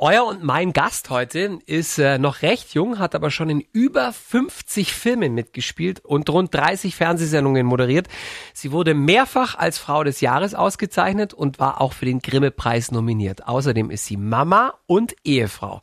Euer und mein Gast heute ist äh, noch recht jung, hat aber schon in über 50 Filmen mitgespielt und rund 30 Fernsehsendungen moderiert. Sie wurde mehrfach als Frau des Jahres ausgezeichnet und war auch für den Grimme-Preis nominiert. Außerdem ist sie Mama und Ehefrau.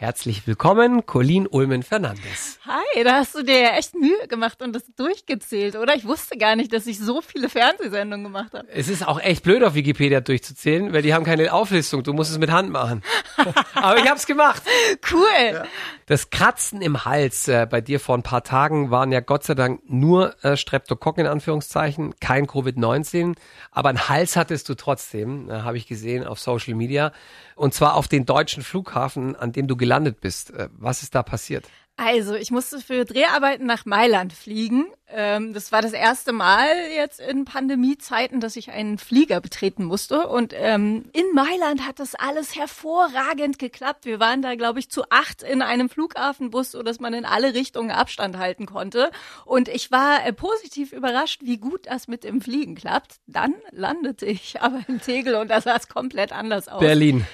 Herzlich willkommen, Colleen Ulmen Fernandes. Hi, da hast du dir ja echt Mühe gemacht und das durchgezählt, oder? Ich wusste gar nicht, dass ich so viele Fernsehsendungen gemacht habe. Es ist auch echt blöd, auf Wikipedia durchzuzählen, weil die haben keine Auflistung. Du musst es mit Hand machen. Aber ich hab's gemacht. Cool. Ja. Das Kratzen im Hals äh, bei dir vor ein paar Tagen waren ja Gott sei Dank nur äh, Streptokokken in Anführungszeichen, kein Covid-19, aber einen Hals hattest du trotzdem, äh, habe ich gesehen auf Social Media und zwar auf den deutschen Flughafen, an dem du gelandet bist. Äh, was ist da passiert? Also, ich musste für Dreharbeiten nach Mailand fliegen. Ähm, das war das erste Mal jetzt in Pandemiezeiten, dass ich einen Flieger betreten musste. Und ähm, in Mailand hat das alles hervorragend geklappt. Wir waren da, glaube ich, zu acht in einem Flughafenbus, so dass man in alle Richtungen Abstand halten konnte. Und ich war äh, positiv überrascht, wie gut das mit dem Fliegen klappt. Dann landete ich aber in Tegel und da sah es komplett anders aus. Berlin.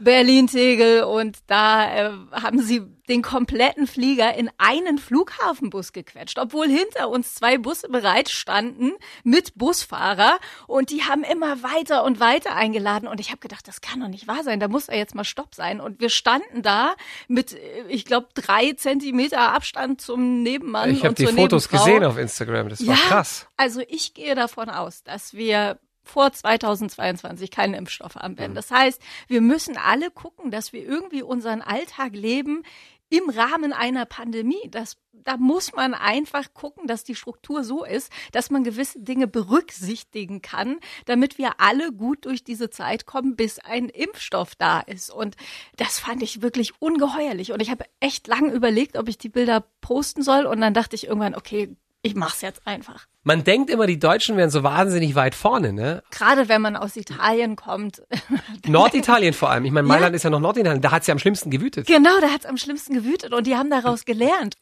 Berlin-Tegel und da äh, haben sie den kompletten Flieger in einen Flughafenbus gequetscht, obwohl hinter uns zwei Busse bereit standen mit Busfahrer und die haben immer weiter und weiter eingeladen und ich habe gedacht, das kann doch nicht wahr sein, da muss er jetzt mal Stopp sein und wir standen da mit, äh, ich glaube, drei Zentimeter Abstand zum Nebenmann. Ich habe die Fotos Nebenfrau. gesehen auf Instagram, das war ja, krass. Also ich gehe davon aus, dass wir vor 2022 keinen Impfstoff haben werden. Das heißt, wir müssen alle gucken, dass wir irgendwie unseren Alltag leben im Rahmen einer Pandemie. Das, da muss man einfach gucken, dass die Struktur so ist, dass man gewisse Dinge berücksichtigen kann, damit wir alle gut durch diese Zeit kommen, bis ein Impfstoff da ist. Und das fand ich wirklich ungeheuerlich. Und ich habe echt lange überlegt, ob ich die Bilder posten soll. Und dann dachte ich irgendwann, okay, ich mach's jetzt einfach. Man denkt immer, die Deutschen wären so wahnsinnig weit vorne, ne? Gerade wenn man aus Italien kommt. Norditalien vor allem. Ich meine, Mailand ja. ist ja noch Norditalien. Da hat's ja am schlimmsten gewütet. Genau, da hat's am schlimmsten gewütet und die haben daraus gelernt.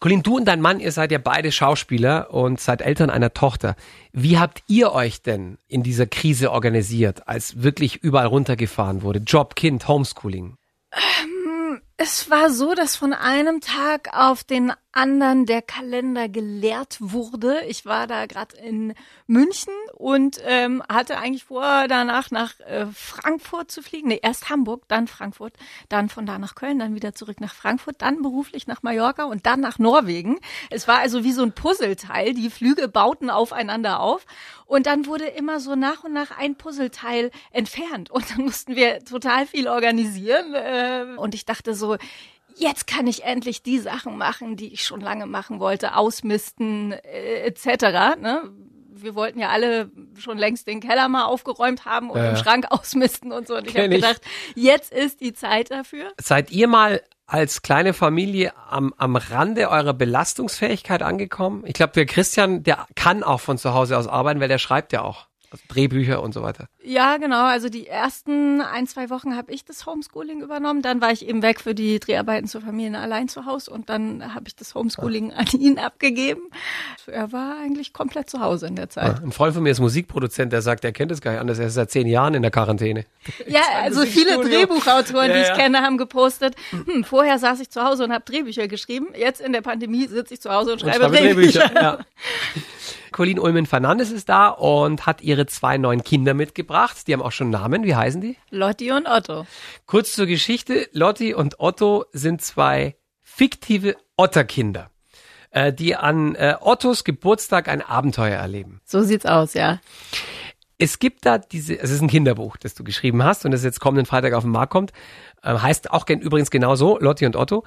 Colin, du und dein Mann, ihr seid ja beide Schauspieler und seid Eltern einer Tochter. Wie habt ihr euch denn in dieser Krise organisiert, als wirklich überall runtergefahren wurde? Job, Kind, Homeschooling? Ähm, es war so, dass von einem Tag auf den anderen der Kalender geleert wurde. Ich war da gerade in München und ähm, hatte eigentlich vor, danach nach äh, Frankfurt zu fliegen. Nee, erst Hamburg, dann Frankfurt, dann von da nach Köln, dann wieder zurück nach Frankfurt, dann beruflich nach Mallorca und dann nach Norwegen. Es war also wie so ein Puzzleteil. Die Flüge bauten aufeinander auf. Und dann wurde immer so nach und nach ein Puzzleteil entfernt. Und dann mussten wir total viel organisieren. Äh, und ich dachte so, jetzt kann ich endlich die Sachen machen, die ich schon lange machen wollte, ausmisten äh, etc. Ne? Wir wollten ja alle schon längst den Keller mal aufgeräumt haben und ja. den Schrank ausmisten und so. Und ich habe gedacht, jetzt ist die Zeit dafür. Seid ihr mal als kleine Familie am, am Rande eurer Belastungsfähigkeit angekommen? Ich glaube, der Christian, der kann auch von zu Hause aus arbeiten, weil der schreibt ja auch. Also Drehbücher und so weiter. Ja, genau. Also die ersten ein, zwei Wochen habe ich das Homeschooling übernommen. Dann war ich eben weg für die Dreharbeiten zur Familie allein zu Hause und dann habe ich das Homeschooling ah. an ihn abgegeben. Er war eigentlich komplett zu Hause in der Zeit. Ah, ein Freund von mir ist Musikproduzent, der sagt, er kennt es gar nicht anders. Er ist seit zehn Jahren in der Quarantäne. Ja, also viele Drehbuchautoren, ja, die ich ja. kenne, haben gepostet, hm, vorher saß ich zu Hause und habe Drehbücher geschrieben. Jetzt in der Pandemie sitze ich zu Hause und schreibe, und schreibe Drehbücher. Drehbücher. Ja. Colleen Ulmen Fernandes ist da und hat ihre zwei neuen Kinder mitgebracht. Die haben auch schon Namen. Wie heißen die? Lotti und Otto. Kurz zur Geschichte. Lotti und Otto sind zwei fiktive Otterkinder, äh, die an äh, Ottos Geburtstag ein Abenteuer erleben. So sieht's aus, ja. Es gibt da diese, es ist ein Kinderbuch, das du geschrieben hast und das jetzt kommenden Freitag auf den Markt kommt. Äh, heißt auch übrigens genauso, Lotti und Otto.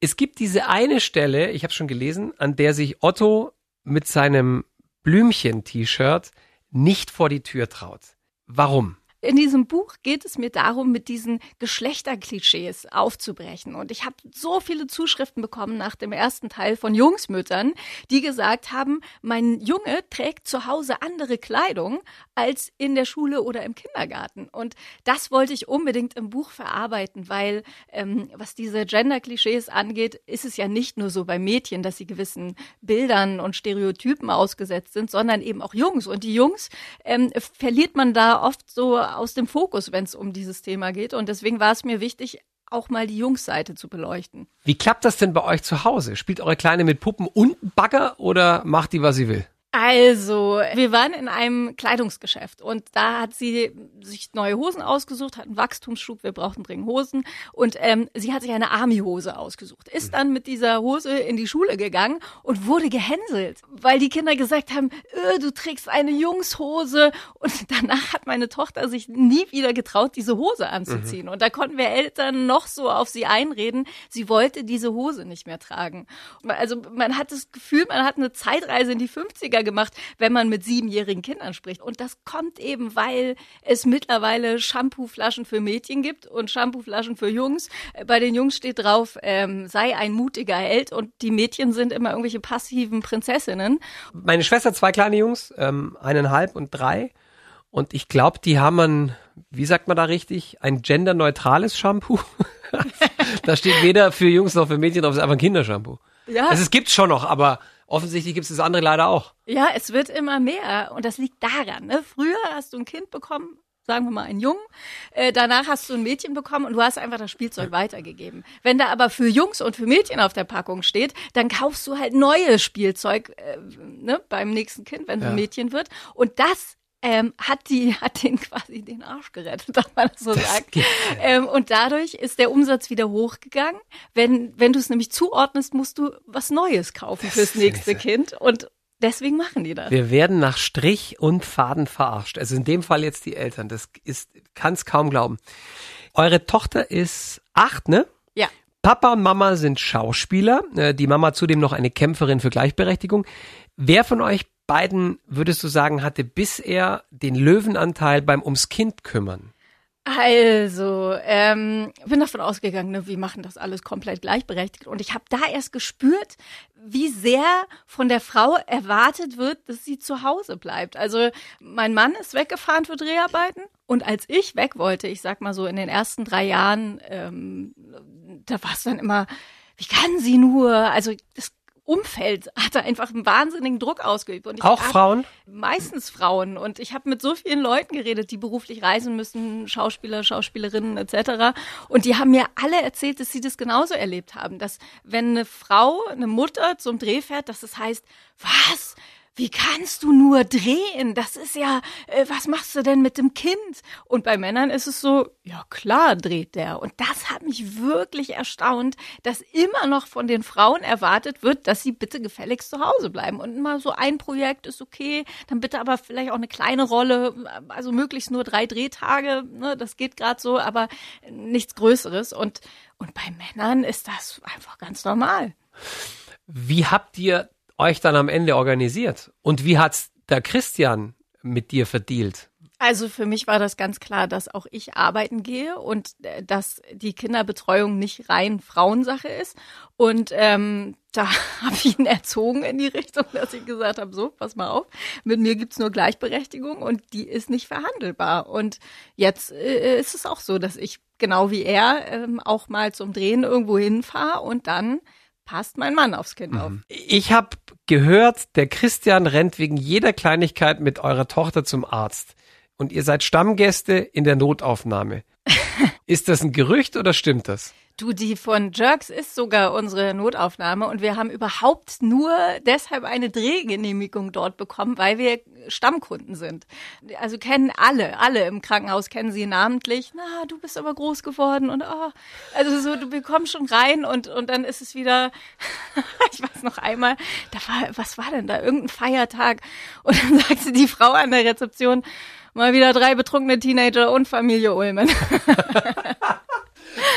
Es gibt diese eine Stelle, ich habe schon gelesen, an der sich Otto mit seinem Blümchen-T-Shirt nicht vor die Tür traut. Warum? In diesem Buch geht es mir darum, mit diesen Geschlechterklischees aufzubrechen. Und ich habe so viele Zuschriften bekommen nach dem ersten Teil von Jungsmüttern, die gesagt haben, mein Junge trägt zu Hause andere Kleidung als in der Schule oder im Kindergarten. Und das wollte ich unbedingt im Buch verarbeiten, weil ähm, was diese Gender-Klischees angeht, ist es ja nicht nur so bei Mädchen, dass sie gewissen Bildern und Stereotypen ausgesetzt sind, sondern eben auch Jungs. Und die Jungs ähm, verliert man da oft so aus dem Fokus, wenn es um dieses Thema geht. Und deswegen war es mir wichtig, auch mal die Jungsseite zu beleuchten. Wie klappt das denn bei euch zu Hause? Spielt eure Kleine mit Puppen und Bagger oder macht die, was sie will? Also, wir waren in einem Kleidungsgeschäft und da hat sie sich neue Hosen ausgesucht, hat einen Wachstumsschub, wir brauchten dringend Hosen und ähm, sie hat sich eine Army-Hose ausgesucht, ist dann mit dieser Hose in die Schule gegangen und wurde gehänselt, weil die Kinder gesagt haben, äh, du trägst eine Jungshose und danach hat meine Tochter sich nie wieder getraut, diese Hose anzuziehen mhm. und da konnten wir Eltern noch so auf sie einreden, sie wollte diese Hose nicht mehr tragen. Also man hat das Gefühl, man hat eine Zeitreise in die 50er gemacht, wenn man mit siebenjährigen Kindern spricht. Und das kommt eben, weil es mittlerweile Shampooflaschen für Mädchen gibt und Shampooflaschen für Jungs. Bei den Jungs steht drauf, ähm, sei ein mutiger Held und die Mädchen sind immer irgendwelche passiven Prinzessinnen. Meine Schwester hat zwei kleine Jungs, ähm, eineinhalb und drei. Und ich glaube, die haben ein, wie sagt man da richtig, ein genderneutrales Shampoo. da steht weder für Jungs noch für Mädchen drauf, es ist einfach ein Kindershampoo. Ja. Also es gibt's schon noch, aber offensichtlich gibt es das andere leider auch. Ja, es wird immer mehr und das liegt daran. Ne? Früher hast du ein Kind bekommen, sagen wir mal einen Jungen, äh, danach hast du ein Mädchen bekommen und du hast einfach das Spielzeug weitergegeben. Wenn da aber für Jungs und für Mädchen auf der Packung steht, dann kaufst du halt neues Spielzeug äh, ne, beim nächsten Kind, wenn es ja. ein Mädchen wird. Und das ähm, hat die hat den quasi den Arsch gerettet, darf man so das sagen. Ähm, und dadurch ist der Umsatz wieder hochgegangen. Wenn wenn du es nämlich zuordnest, musst du was Neues kaufen das fürs nächste Kind und Deswegen machen die das. Wir werden nach Strich und Faden verarscht. Also in dem Fall jetzt die Eltern. Das ist, kann's kaum glauben. Eure Tochter ist acht, ne? Ja. Papa und Mama sind Schauspieler. Äh, die Mama zudem noch eine Kämpferin für Gleichberechtigung. Wer von euch beiden, würdest du sagen, hatte bisher den Löwenanteil beim ums Kind kümmern? Also, ähm, bin davon ausgegangen, ne, wir machen das alles komplett gleichberechtigt. Und ich habe da erst gespürt, wie sehr von der Frau erwartet wird, dass sie zu Hause bleibt. Also, mein Mann ist weggefahren für Dreharbeiten. Und als ich weg wollte, ich sag mal so in den ersten drei Jahren, ähm, da war es dann immer, wie kann sie nur? Also, das Umfeld hat er einfach einen wahnsinnigen Druck ausgeübt. Und Auch Frauen? Meistens Frauen. Und ich habe mit so vielen Leuten geredet, die beruflich reisen müssen, Schauspieler, Schauspielerinnen etc. Und die haben mir alle erzählt, dass sie das genauso erlebt haben. Dass wenn eine Frau, eine Mutter zum Dreh fährt, dass es das heißt, was? Wie kannst du nur drehen? Das ist ja, äh, was machst du denn mit dem Kind? Und bei Männern ist es so, ja klar dreht der. Und das hat mich wirklich erstaunt, dass immer noch von den Frauen erwartet wird, dass sie bitte gefälligst zu Hause bleiben. Und immer so ein Projekt ist okay, dann bitte aber vielleicht auch eine kleine Rolle, also möglichst nur drei Drehtage, ne, das geht gerade so, aber nichts Größeres. Und, und bei Männern ist das einfach ganz normal. Wie habt ihr euch dann am Ende organisiert? Und wie hat's der Christian mit dir verdealt? Also für mich war das ganz klar, dass auch ich arbeiten gehe und äh, dass die Kinderbetreuung nicht rein Frauensache ist. Und ähm, da habe ich ihn erzogen in die Richtung, dass ich gesagt habe, so, pass mal auf, mit mir gibt's nur Gleichberechtigung und die ist nicht verhandelbar. Und jetzt äh, ist es auch so, dass ich genau wie er ähm, auch mal zum Drehen irgendwo hinfahre und dann passt mein Mann aufs Kind mhm. auf. Ich habe gehört, der Christian rennt wegen jeder Kleinigkeit mit eurer Tochter zum Arzt. Und ihr seid Stammgäste in der Notaufnahme. Ist das ein Gerücht oder stimmt das? Du, die von Jerks ist sogar unsere Notaufnahme und wir haben überhaupt nur deshalb eine Drehgenehmigung dort bekommen, weil wir Stammkunden sind. Also kennen alle, alle im Krankenhaus kennen sie namentlich. Na, du bist aber groß geworden und oh, also so, du bekommst schon rein und und dann ist es wieder. ich weiß noch einmal, da war, was war denn da? Irgendein Feiertag und dann sagte die Frau an der Rezeption mal wieder drei betrunkene Teenager und Familie Ulmen.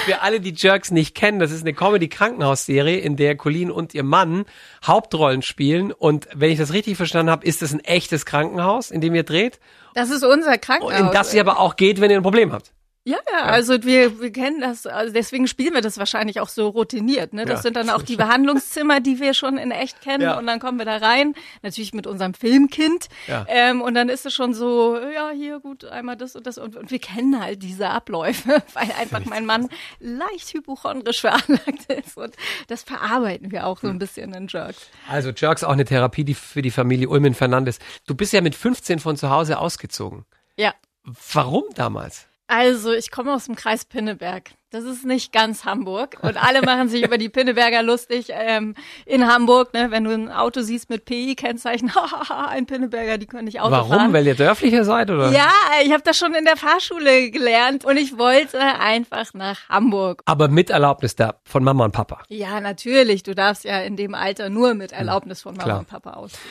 Für alle, die Jerks nicht kennen, das ist eine Comedy-Krankenhausserie, in der Colleen und ihr Mann Hauptrollen spielen. Und wenn ich das richtig verstanden habe, ist das ein echtes Krankenhaus, in dem ihr dreht. Das ist unser Krankenhaus. In das ihr aber auch geht, wenn ihr ein Problem habt. Ja, ja, also wir, wir kennen das, also deswegen spielen wir das wahrscheinlich auch so routiniert. Ne? Das ja, sind dann auch die Behandlungszimmer, die wir schon in echt kennen ja. und dann kommen wir da rein, natürlich mit unserem Filmkind ja. ähm, und dann ist es schon so, ja, hier gut, einmal das und das und, und wir kennen halt diese Abläufe, weil einfach mein Mann leicht hypochondrisch veranlagt ist und das verarbeiten wir auch so ein hm. bisschen in Jerks. Also Jerks auch eine Therapie die für die Familie Ulmen Fernandes. Du bist ja mit 15 von zu Hause ausgezogen. Ja. Warum damals? Also, ich komme aus dem Kreis Pinneberg. Das ist nicht ganz Hamburg. Und alle machen sich über die Pinneberger lustig ähm, in Hamburg. Ne? Wenn du ein Auto siehst mit PI-Kennzeichen, ein Pinneberger, die können nicht Auto Warum? fahren. Weil ihr dörflicher seid, oder? Ja, ich habe das schon in der Fahrschule gelernt und ich wollte einfach nach Hamburg. Aber mit Erlaubnis da von Mama und Papa. Ja, natürlich. Du darfst ja in dem Alter nur mit Erlaubnis von Mama Klar. und Papa ausgehen.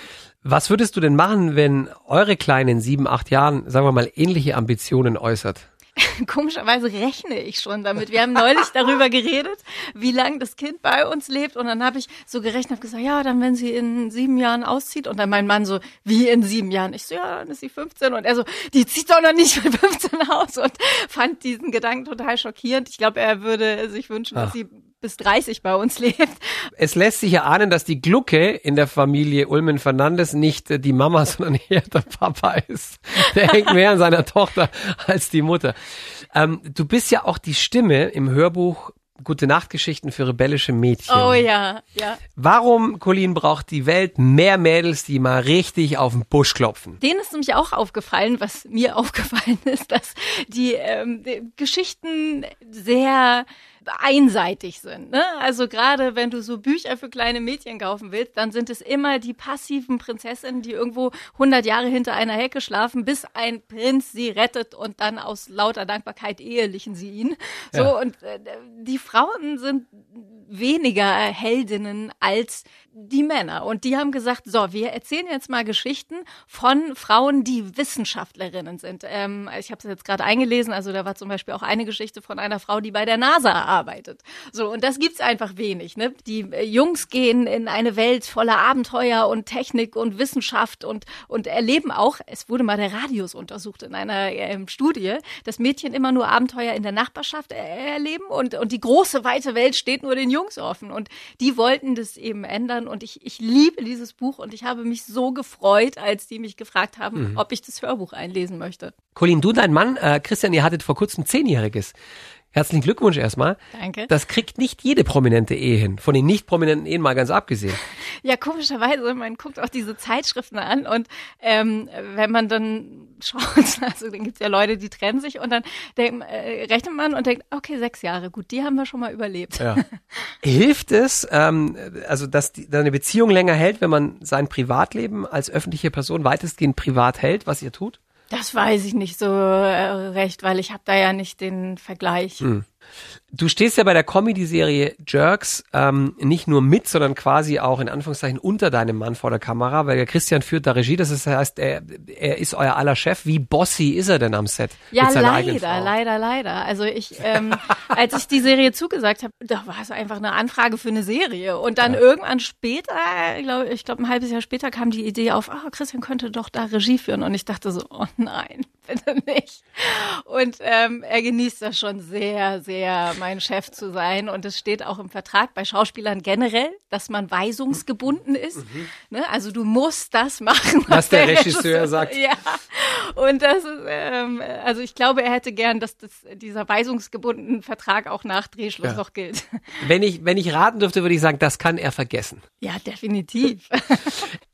Was würdest du denn machen, wenn eure Kleine in sieben, acht Jahren, sagen wir mal, ähnliche Ambitionen äußert? Komischerweise rechne ich schon damit. Wir haben neulich darüber geredet, wie lange das Kind bei uns lebt. Und dann habe ich so gerechnet, habe gesagt, ja, dann wenn sie in sieben Jahren auszieht. Und dann mein Mann so, wie in sieben Jahren? Ich so, ja, dann ist sie 15. Und er so, die zieht doch noch nicht mit 15 aus. Und fand diesen Gedanken total schockierend. Ich glaube, er würde sich wünschen, dass Ach. sie bis 30 bei uns lebt. Es lässt sich ja ahnen, dass die Glucke in der Familie Ulmen Fernandes nicht äh, die Mama, sondern eher der Papa ist. Der hängt mehr an seiner Tochter als die Mutter. Ähm, du bist ja auch die Stimme im Hörbuch Gute Nachtgeschichten für rebellische Mädchen. Oh ja, ja. Warum, Colin, braucht die Welt mehr Mädels, die mal richtig auf den Busch klopfen? Denen ist nämlich auch aufgefallen, was mir aufgefallen ist, dass die, ähm, die Geschichten sehr einseitig sind. Ne? Also gerade wenn du so Bücher für kleine Mädchen kaufen willst, dann sind es immer die passiven Prinzessinnen, die irgendwo 100 Jahre hinter einer Hecke schlafen, bis ein Prinz sie rettet und dann aus lauter Dankbarkeit ehelichen sie ihn. So Ja. und äh, die Frauen sind weniger Heldinnen als die Männer. Und die haben gesagt, so, wir erzählen jetzt mal Geschichten von Frauen, die Wissenschaftlerinnen sind. Ähm, ich habe es jetzt gerade eingelesen, also da war zum Beispiel auch eine Geschichte von einer Frau, die bei der NASA arbeitet. So, und das gibt's einfach wenig. Ne? Die äh, Jungs gehen in eine Welt voller Abenteuer und Technik und Wissenschaft und, und erleben auch, es wurde mal der Radius untersucht in einer ähm, Studie, dass Mädchen immer nur Abenteuer in der Nachbarschaft äh, erleben und, und die große, weite Welt steht nur den Jungs offen. Und die wollten das eben ändern. Und ich, ich liebe dieses Buch und ich habe mich so gefreut, als die mich gefragt haben, ob ich das Hörbuch einlesen möchte. Colin, du, dein Mann, äh, Christian, ihr hattet vor kurzem Zehnjähriges. Herzlichen Glückwunsch erstmal. Danke. Das kriegt nicht jede prominente Ehe hin. Von den nicht prominenten Ehen mal ganz abgesehen. Ja, komischerweise, man guckt auch diese Zeitschriften an und ähm, wenn man dann schaut, also dann gibt's ja Leute, die trennen sich und dann denk, äh, rechnet man und denkt, okay, sechs Jahre, gut, die haben wir schon mal überlebt. Ja. Hilft es, ähm, also dass die, deine Beziehung länger hält, wenn man sein Privatleben als öffentliche Person weitestgehend privat hält, was ihr tut? Das weiß ich nicht so äh, recht, weil ich habe da ja nicht den Vergleich. Du stehst ja bei der Comedy-Serie Jerks ähm, nicht nur mit, sondern quasi auch in Anführungszeichen unter deinem Mann vor der Kamera, weil der Christian führt da Regie. Das heißt, er, er ist euer aller Chef. Wie bossy ist er denn am Set? Ja, leider, leider, leider. Also ich, ähm, als ich die Serie zugesagt habe, da war es einfach eine Anfrage für eine Serie. Und dann irgendwann später, ich glaube, ich glaub, ein halbes Jahr später kam die Idee auf, ah, Christian könnte doch da Regie führen. Und ich dachte so, oh nein, bitte nicht. Und ähm, er genießt das schon sehr, sehr, mein Chef zu sein. Und es steht auch im Vertrag bei Schauspielern generell, dass man weisungsgebunden ist. Ne? Also du musst das machen, Mhm. Was der Regisseur sagt. Ja. Und das ist, ähm, also ich glaube, er hätte gern, dass das, dieser weisungsgebundene Vertrag auch nach Drehschluss Ja. noch gilt. Wenn ich, wenn ich raten dürfte, würde ich sagen, das kann er vergessen. Ja, definitiv.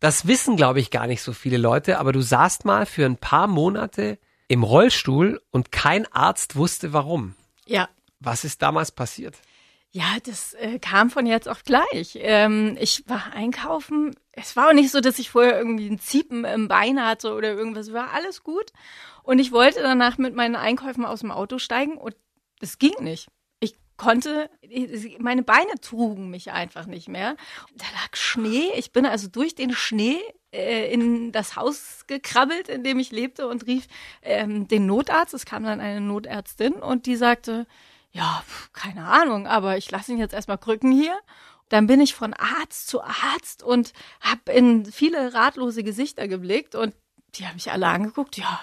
Das wissen, glaube ich, gar nicht so viele Leute, aber du saßt mal für ein paar Monate im Rollstuhl und kein Arzt wusste warum. Ja. Was ist damals passiert? Ja, das äh, kam von jetzt auf gleich. Ähm, ich war einkaufen. Es war auch nicht so, dass ich vorher irgendwie ein Ziepen im Bein hatte oder irgendwas. War alles gut. Und ich wollte danach mit meinen Einkäufen aus dem Auto steigen und es ging nicht. Ich konnte, meine Beine trugen mich einfach nicht mehr. Da lag Schnee. Ich bin also durch den Schnee äh, in das Haus gekrabbelt, in dem ich lebte und rief ähm, den Notarzt. Es kam dann eine Notärztin und die sagte, ja, keine Ahnung, aber ich lasse ihn jetzt erstmal krücken hier. Dann bin ich von Arzt zu Arzt und habe in viele ratlose Gesichter geblickt und die haben mich alle angeguckt. Ja,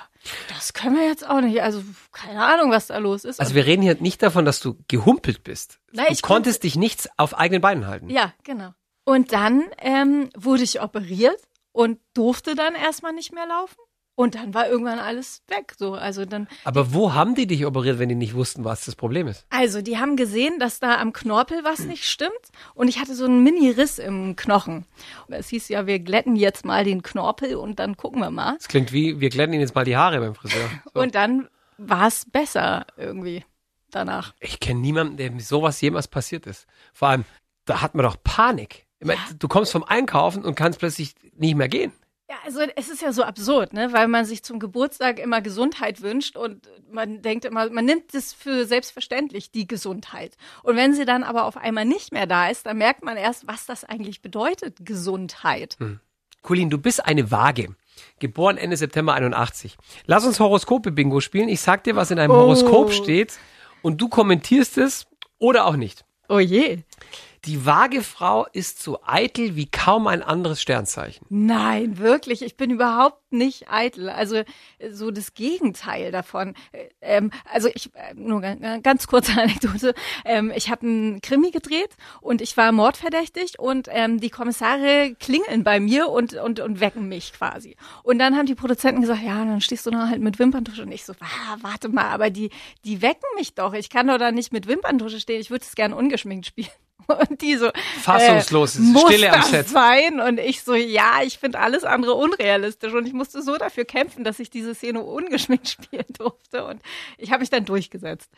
das können wir jetzt auch nicht. Also keine Ahnung, was da los ist. Also wir reden hier nicht davon, dass du gehumpelt bist. Nein, du ich konntest dich nichts auf eigenen Beinen halten. Ja, genau. Und dann ähm, wurde ich operiert und durfte dann erstmal nicht mehr laufen. Und dann war irgendwann alles weg. So, also dann. Aber wo haben die dich operiert, wenn die nicht wussten, was das Problem ist? Also, die haben gesehen, dass da am Knorpel was nicht stimmt. Und ich hatte so einen Mini-Riss im Knochen. Es hieß ja, wir glätten jetzt mal den Knorpel und dann gucken wir mal. Das klingt wie, wir glätten ihnen jetzt mal die Haare beim Friseur. So. Und dann war es besser irgendwie danach. Ich kenne niemanden, dem sowas jemals passiert ist. Vor allem, da hat man doch Panik. Ich mein, Du kommst vom Einkaufen und kannst plötzlich nicht mehr gehen. Ja, also es ist ja so absurd, ne? weil man sich zum Geburtstag immer Gesundheit wünscht und man denkt immer, man nimmt es für selbstverständlich, die Gesundheit. Und wenn sie dann aber auf einmal nicht mehr da ist, dann merkt man erst, was das eigentlich bedeutet, Gesundheit. Colin, du bist eine Waage. Geboren Ende September 81. Lass uns Horoskope-Bingo spielen. Ich sag dir, was in einem Oh. Horoskop steht und du kommentierst es oder auch nicht. Oh je. Die Waagefrau ist so eitel wie kaum ein anderes Sternzeichen. Nein, wirklich. Ich bin überhaupt nicht eitel. Also äh, so das Gegenteil davon. Äh, Ähm, also ich äh, nur ganz, kurze Anekdote. Ähm, ich habe einen Krimi gedreht und ich war mordverdächtig und ähm, die Kommissare klingeln bei mir und und und wecken mich quasi. Und dann haben die Produzenten gesagt, ja, dann stehst du da halt mit Wimperntusche und ich so, ah, warte mal, aber die die wecken mich doch. Ich kann doch da nicht mit Wimperntusche stehen. Ich würde es gern ungeschminkt spielen. Und die so Fassungslos, äh, muss Stille am Set. sein? Und ich so, ja, ich finde alles andere unrealistisch. Und ich musste so dafür kämpfen, dass ich diese Szene ungeschminkt spielen durfte. Und ich habe mich dann durchgesetzt.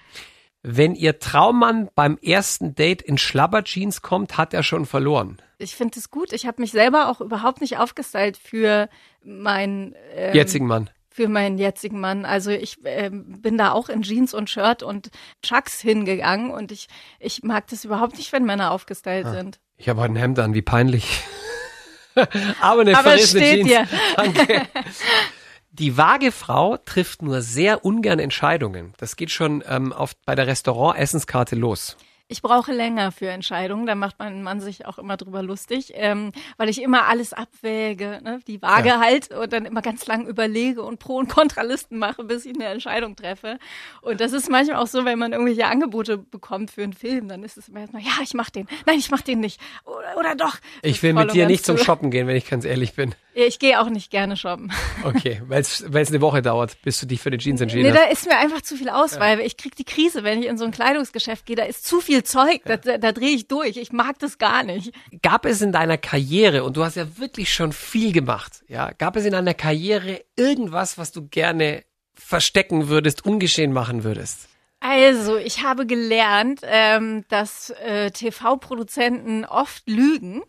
Wenn ihr Traummann beim ersten Date in Schlabberjeans kommt, hat er schon verloren. Ich finde es gut. Ich habe mich selber auch überhaupt nicht aufgestylt für meinen ähm, Jetzigen Mann. Für meinen jetzigen Mann. Also ich ähm, bin da auch in Jeans und Shirt und Chucks hingegangen und ich ich mag das überhaupt nicht, wenn Männer aufgestylt Ah. sind. Ich habe heute ein Hemd an, wie peinlich. Aber eine Aber es verrissene steht Jeans. dir. Danke. Die Waagefrau trifft nur sehr ungern Entscheidungen. Das geht schon ähm, auf, bei der Restaurant-Essenskarte los. Ich brauche länger für Entscheidungen, da macht mein Mann sich auch immer drüber lustig, ähm, weil ich immer alles abwäge, ne? die Waage Ja. halt und dann immer ganz lang überlege und Pro- und Kontralisten mache, bis ich eine Entscheidung treffe. Und das ist manchmal auch so, wenn man irgendwelche Angebote bekommt für einen Film, dann ist es immer erstmal, ja, ich mach den, nein, ich mach den nicht oder, oder doch. Ich will mit dir nicht zum. Shoppen gehen, wenn ich ganz ehrlich bin. Ja, Ich gehe auch nicht gerne shoppen. Okay, weil es eine Woche dauert, bis du dich für die Jeans entschieden Nee, hast. da ist mir einfach zu viel Auswahl. Ich krieg die Krise, wenn ich in so ein Kleidungsgeschäft gehe. Da ist zu viel Zeug, da, da, da drehe ich durch. Ich mag das gar nicht. Gab es in deiner Karriere, und du hast ja wirklich schon viel gemacht, ja, gab es in deiner Karriere irgendwas, was du gerne verstecken würdest, ungeschehen machen würdest? Also, ich habe gelernt, ähm, dass äh, TV-Produzenten oft lügen.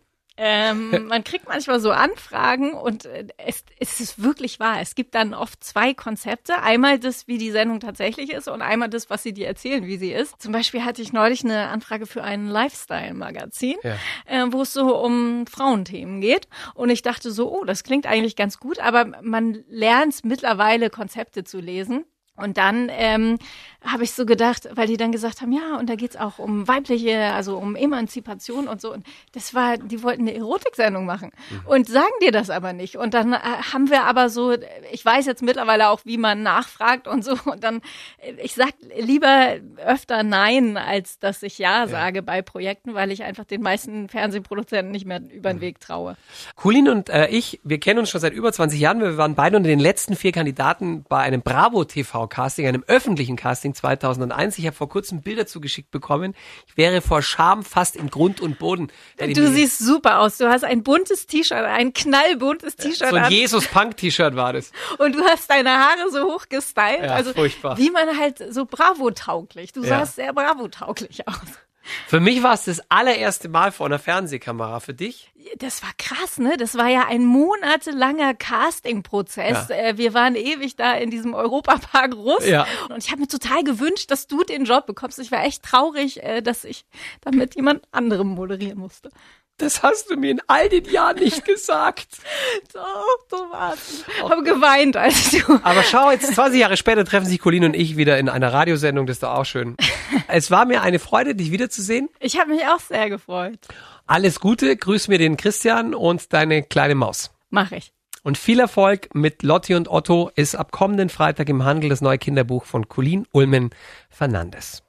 Ähm, man kriegt manchmal so Anfragen und äh, es, es ist wirklich wahr. Es gibt dann oft zwei Konzepte. Einmal das, wie die Sendung tatsächlich ist und einmal das, was sie dir erzählen, wie sie ist. Zum Beispiel hatte ich neulich eine Anfrage für ein Lifestyle-Magazin, Ja. äh, wo es so um Frauenthemen geht. Und ich dachte so, oh, das klingt eigentlich ganz gut, aber man lernt mittlerweile Konzepte zu lesen. Und dann ähm, habe ich so gedacht, weil die dann gesagt haben, ja, und da geht's auch um weibliche, also um Emanzipation und so. Und das war, die wollten eine Erotiksendung machen und sagen dir das aber nicht. Und dann äh, haben wir aber so, ich weiß jetzt mittlerweile auch, wie man nachfragt und so. Und dann, äh, ich sag lieber öfter Nein, als dass ich Ja sage bei Projekten, weil ich einfach den meisten Fernsehproduzenten nicht mehr über den Weg traue. Colin und äh, ich, wir kennen uns schon seit über 20 Jahren. Wir waren beide unter den letzten vier Kandidaten bei einem Bravo TV Casting, einem öffentlichen Casting 2001. Ich habe vor kurzem Bilder zugeschickt bekommen. Ich wäre vor Scham fast in Grund und Boden. Du siehst super aus. Du hast ein buntes T-Shirt, ein knallbuntes T-Shirt so ein. Jesus-Punk-T-Shirt war das. Und du hast deine Haare so hoch gestylt. Ja, also furchtbar. wie man halt so Bravo-tauglich. Du Ja. sahst sehr Bravo-tauglich aus. Für mich war es das allererste Mal vor einer Fernsehkamera. Für dich? Das war krass, ne? Das war ja ein monatelanger Casting-Prozess. Ja. Äh, Wir waren ewig da in diesem Europapark Russ. Ja. Und ich habe mir total gewünscht, dass du den Job bekommst. Ich war echt traurig, äh, dass ich damit jemand anderem moderieren musste. Das hast du mir in all den Jahren nicht gesagt. Doch, du warst. Ich habe geweint, als du. Aber schau, jetzt 20 Jahre später treffen sich Colin und ich wieder in einer Radiosendung. Das ist doch auch schön. Es war mir eine Freude, dich wiederzusehen. Ich habe mich auch sehr gefreut. Alles Gute, grüß mir den Christian und deine kleine Maus. Mach ich. Und viel Erfolg mit Lotti und Otto ist ab kommenden Freitag im Handel das neue Kinderbuch von Colin Ulmen Fernandes.